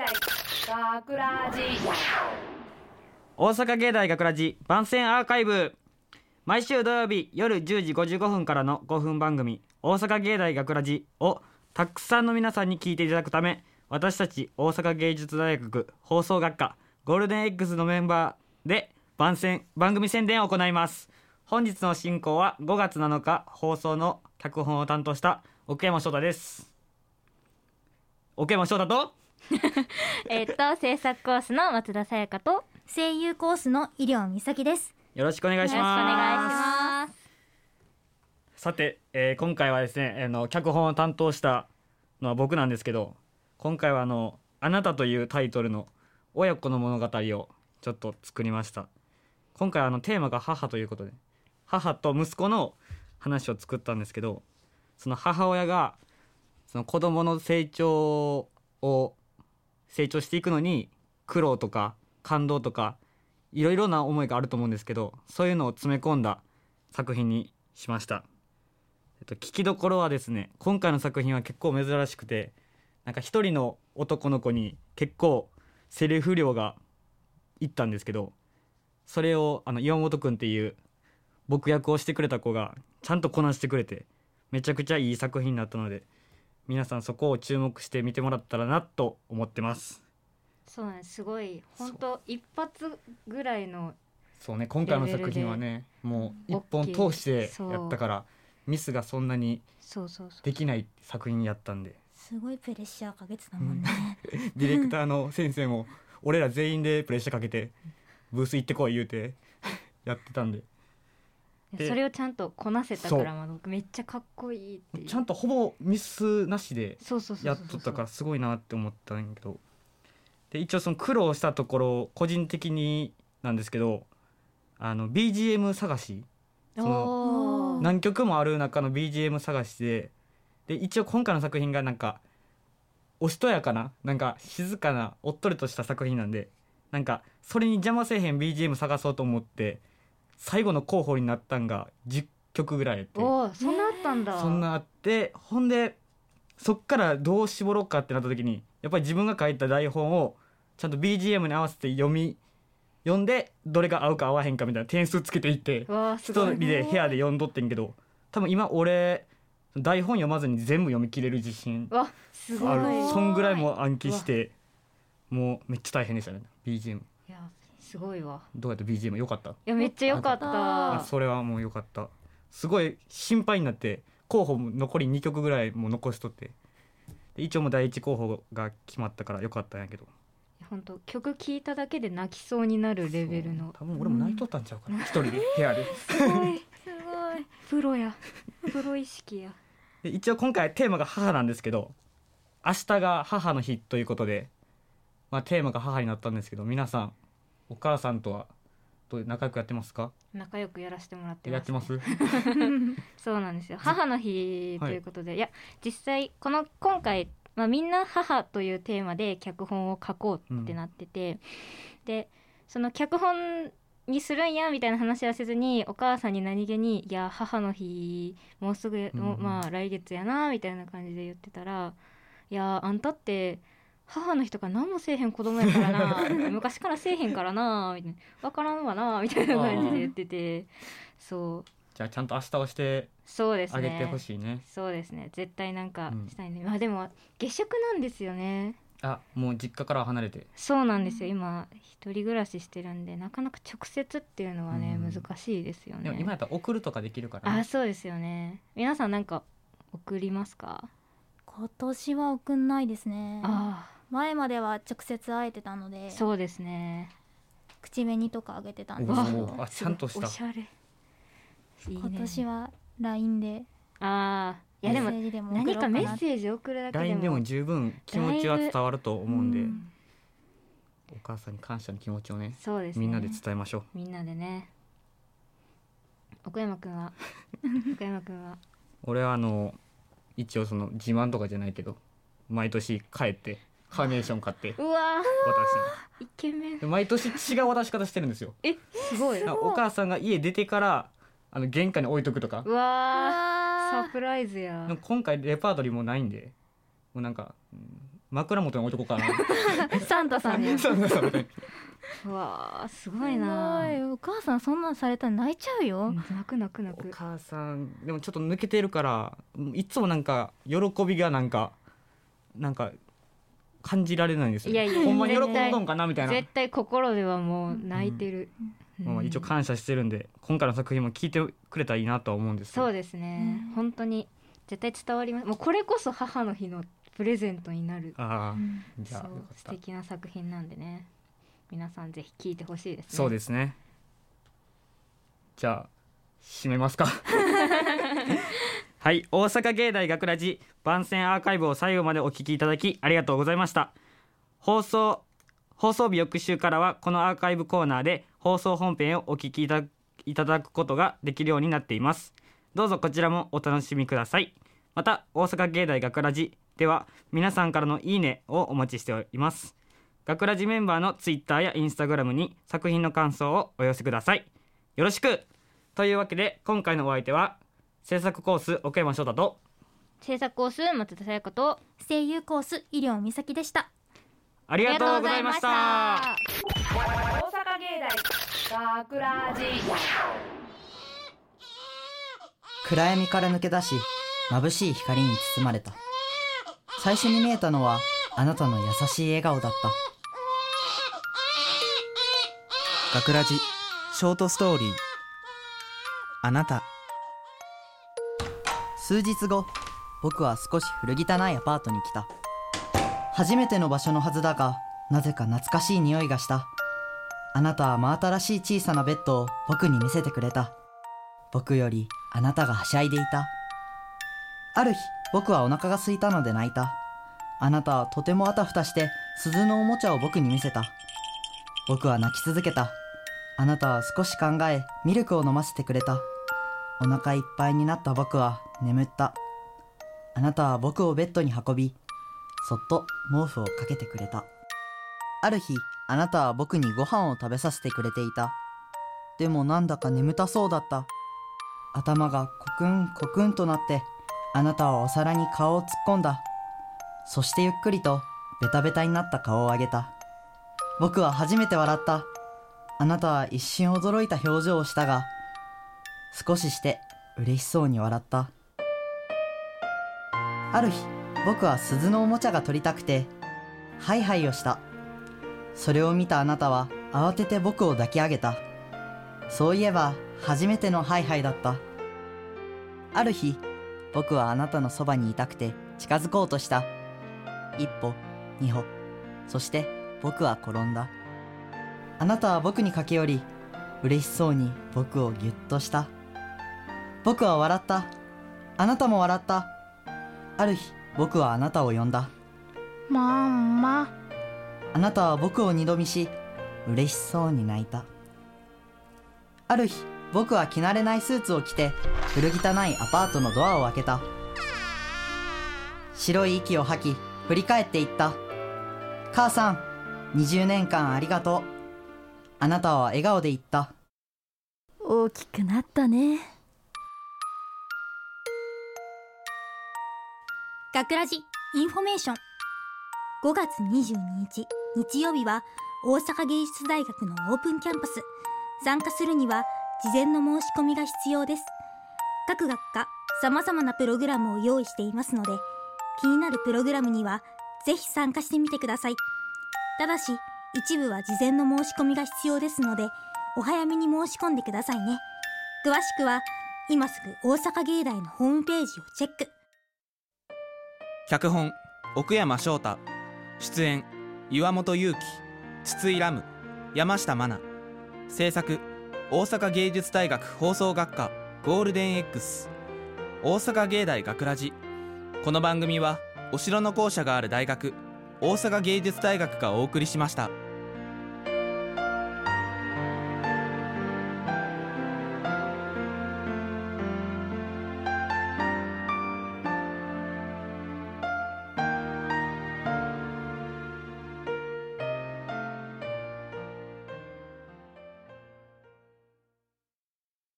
大学ラジ。大阪芸大学ラジ番宣アーカイブ。毎週土曜日夜10時55分からの5分番組「大阪芸大学ラジをたくさんの皆さんに聞いていただくため私たち大阪芸術大学放送学科ゴールデン X のメンバーで番宣番組宣伝を行います。本日の進行は5月7日放送の脚本を担当した奥山翔太です。奥山翔太とえっと制作コースの松田さやかとよ声優コースの医療美咲です。よろしくお願いします。さて、えー今回はですね、あの脚本を担当したのは僕なんですけど今回はあの「あなた」というタイトルの親子の物語をちょっと作りました。今回はあのテーマが母ということで母と息子の話を作ったんですけどその母親がその子供の成長を成長していくのに苦労とか感動とかいろいろな思いがあると思うんですけどそういうのを詰め込んだ作品にしました、えっと、聞きどころはですね今回の作品は結構珍しくてなんか一人の男の子に結構セリフ量がいったんですけどそれをあの岩本くんっていう僕役をしてくれた子がちゃんとこなしてくれてめちゃくちゃいい作品になったので皆さんそこを注目して見てもらったらなと思ってます。そうなんです。すごい本当一発ぐらいのそうね今回の作品はねもう一本通してやったからミスがそんなにそうそうそう。できない作品やったんで。すごいプレッシャーかけてたもんね、ディレクターの先生も俺ら全員でプレッシャーかけてブース行ってこい言うてやってたんででそれをちゃんとこなせたからまあ僕めっちゃかっこいいってちゃんとほぼミスなしでやっとったからすごいなって思ったんやけど。で一応その苦労したところ個人的になんですけどあの BGM 探し。その何曲もある中の BGM 探しで。で一応今回の作品がなんかおしとやかななんか静かなおっとりとした作品なんでなんかそれに邪魔せえへん BGM 探そうと思って最後の候補になったんが10曲ぐらいやって。そんなあったんだ。そんなあってほんでそっからどう絞ろうかってなった時にやっぱり自分が書いた台本をちゃんと BGM に合わせて読み読んでどれが合うか合わへんかみたいな点数つけていって一人で部屋で読んどってんけど多分今俺台本読まずに全部読み切れる自信ある。いそんぐらいもう暗記してもうめっちゃ大変でしたね BGM やすごいわ。どうやった BGM よかった？いやめっちゃ良かった。あそれはもうよかった。すごい心配になって候補も残り2曲ぐらいもう残しとって。で一応もう第一候補が決まったからよかったんやけど。本当曲聴いただけで泣きそうになるレベルの。多分俺も泣いとったんちゃうかな。一人で部屋で。すごいすごい。プロや。プロ意識や。で一応今回テーマが母なんですけど明日が母の日ということで、まあ、テーマが母になったんですけど皆さんお母さんとはどう仲良くやってますか？仲良くやらせてもらってます、やってます？そうなんですよ。母の日ということで、い、や実際この今回、まあ、みんな母というテーマで脚本を書こうってなってて、でその脚本にするんやみたいな話はせずにお母さんに何気に「いや母の日もうすぐ、もううん。まあ来月やな」みたいな感じで言ってたら「いやあんたって母の日とか何もせえへん子供やからな。昔からせえへんからな」みたいな「分からんわな」みたいな感じで言ってて。そう。じゃあちゃんと明日をしてそうですね。あげてほしいね。そうですね。絶対なんかうんしたいね、まあでも下宿なんですよね。あもう実家からは離れて。そうなんですよ。今一人暮らししてるんでなかなか直接っていうのはね、うん。難しいですよね。でも今やったら送るとかできるから、ね、あそうですよね。皆さんなんか送りますか、今年は送んないですね。あ前までは直接会えてたのあでそうですね。口紅とかあげてたんです。おけどー。あちゃんとした。おしゃれ。いいね。今年は LINE で。ああいやでもメッセージでも送ろ何かメッセージ送るだけでも。LINE でも十分気持ちは伝わると思うんで、うん。お母さんに感謝の気持ちをねそうですね。みんなで伝えましょう。みんなでね。奥山くんは？奥山くんは？俺はあの一応その自慢とかじゃないけど毎年帰ってカーネーション買って。うわ渡ーイケメン。毎年違う渡し方してるんですよ。えすごい。お母さんが家出てからあの玄関に置いとくとか。うわサプライズや。でも今回レパートリーもないんで。もうなんか、うん枕元に置いとこうかな。サンタさんやそうそうそううわーすごいな。すごい。お母さんそんなんされたら泣いちゃうよ、泣く泣く泣おく母さんでもちょっと抜けてるからいつもなんか喜びがなんかなんか感じられないんですよいやいやほんまに喜んどんかなみたいな。絶対心ではもう泣いてる、まあ、一応感謝してるんで今回の作品も聞いてくれたらいいなとは思うんですそうでですね、本当に絶対伝わります。もうこれこそ母の日のプレゼントになる。ああ。うんじゃあよかった。そう素敵な作品なんでね。皆さんぜひ聞いてほしいですね。そうですね。じゃあ締めますか はい大阪芸大学ラジ番宣アーカイブを最後までお聞きいただきありがとうございました。放送放送日翌週からはこのアーカイブコーナーで放送本編をお聞きいただくことができるようになっています。どうぞこちらもお楽しみください。また大阪芸大学ラジでは皆さんからのいいねをお待ちしております。学ラジメンバーのツイッターやインスタグラムに作品の感想をお寄せください。よろしく。というわけで今回のお相手は制作コース奥山翔太と。制作コース松田さやかと。声優コース医療美咲でした。ありがとうございました。大阪芸大学ラジ暗闇から抜け出し眩しい光に包まれた。最初に見えたのはあなたの優しい笑顔だった。学ラジショートストーリー。あなた数日後僕は少し古汚いアパートに来た。初めての場所のはずだがなぜか懐かしい匂いがした。あなたは真新しい小さなベッドを僕に見せてくれた。僕よりあなたがはしゃいでいた。ある日僕はお腹が空いたので泣いた。あなたはとてもあたふたして鈴のおもちゃを僕に見せた。僕は泣き続けた。あなたは少し考えミルクを飲ませてくれた。お腹いっぱいになった僕は眠った。あなたは僕をベッドに運びそっと毛布をかけてくれた。ある日あなたは僕にご飯を食べさせてくれていた。でもなんだか眠たそうだった。頭がコクンコクンとなってあなたはお皿に顔を突っ込んだ。そしてゆっくりとベタベタになった顔を上げた。僕は初めて笑った。あなたは一瞬驚いた表情をしたが少しして嬉しそうに笑った。ある日僕は鈴のおもちゃが取りたくてハイハイをした。それを見たあなたは慌てて僕を抱き上げた。そういえば初めてのハイハイだった。ある日僕はあなたのそばにいたくて近づこうとした。一歩二歩そして僕は転んだ。あなたは僕に駆け寄り嬉しそうに僕をぎゅっとした。僕は笑った。あなたも笑った。ある日僕はあなたを呼んだ。まんま。あなたは僕を二度見し嬉しそうに泣いた。ある日僕は着慣れないスーツを着て古汚いアパートのドアを開けた。白い息を吐き振り返って言った。母さん20年間ありがとう。あなたは笑顔で言った。大きくなったね学ラジインフォメーション。5月22日日曜日は大阪芸術大学のオープンキャンパス。参加するには事前の申し込みが必要です。各学科様々なプログラムを用意していますので気になるプログラムにはぜひ参加してみてください。ただし一部は事前の申し込みが必要ですのでお早めに申し込んでくださいね。詳しくは今すぐ大阪芸大のホームページをチェック。脚本奥山翔太。出演岩本裕樹筒井ラム山下真奈。制作大阪芸術大学放送学科ゴールデン X 大阪芸大学ラジ。この番組はお城の校舎がある大学大阪芸術大学がお送りしました。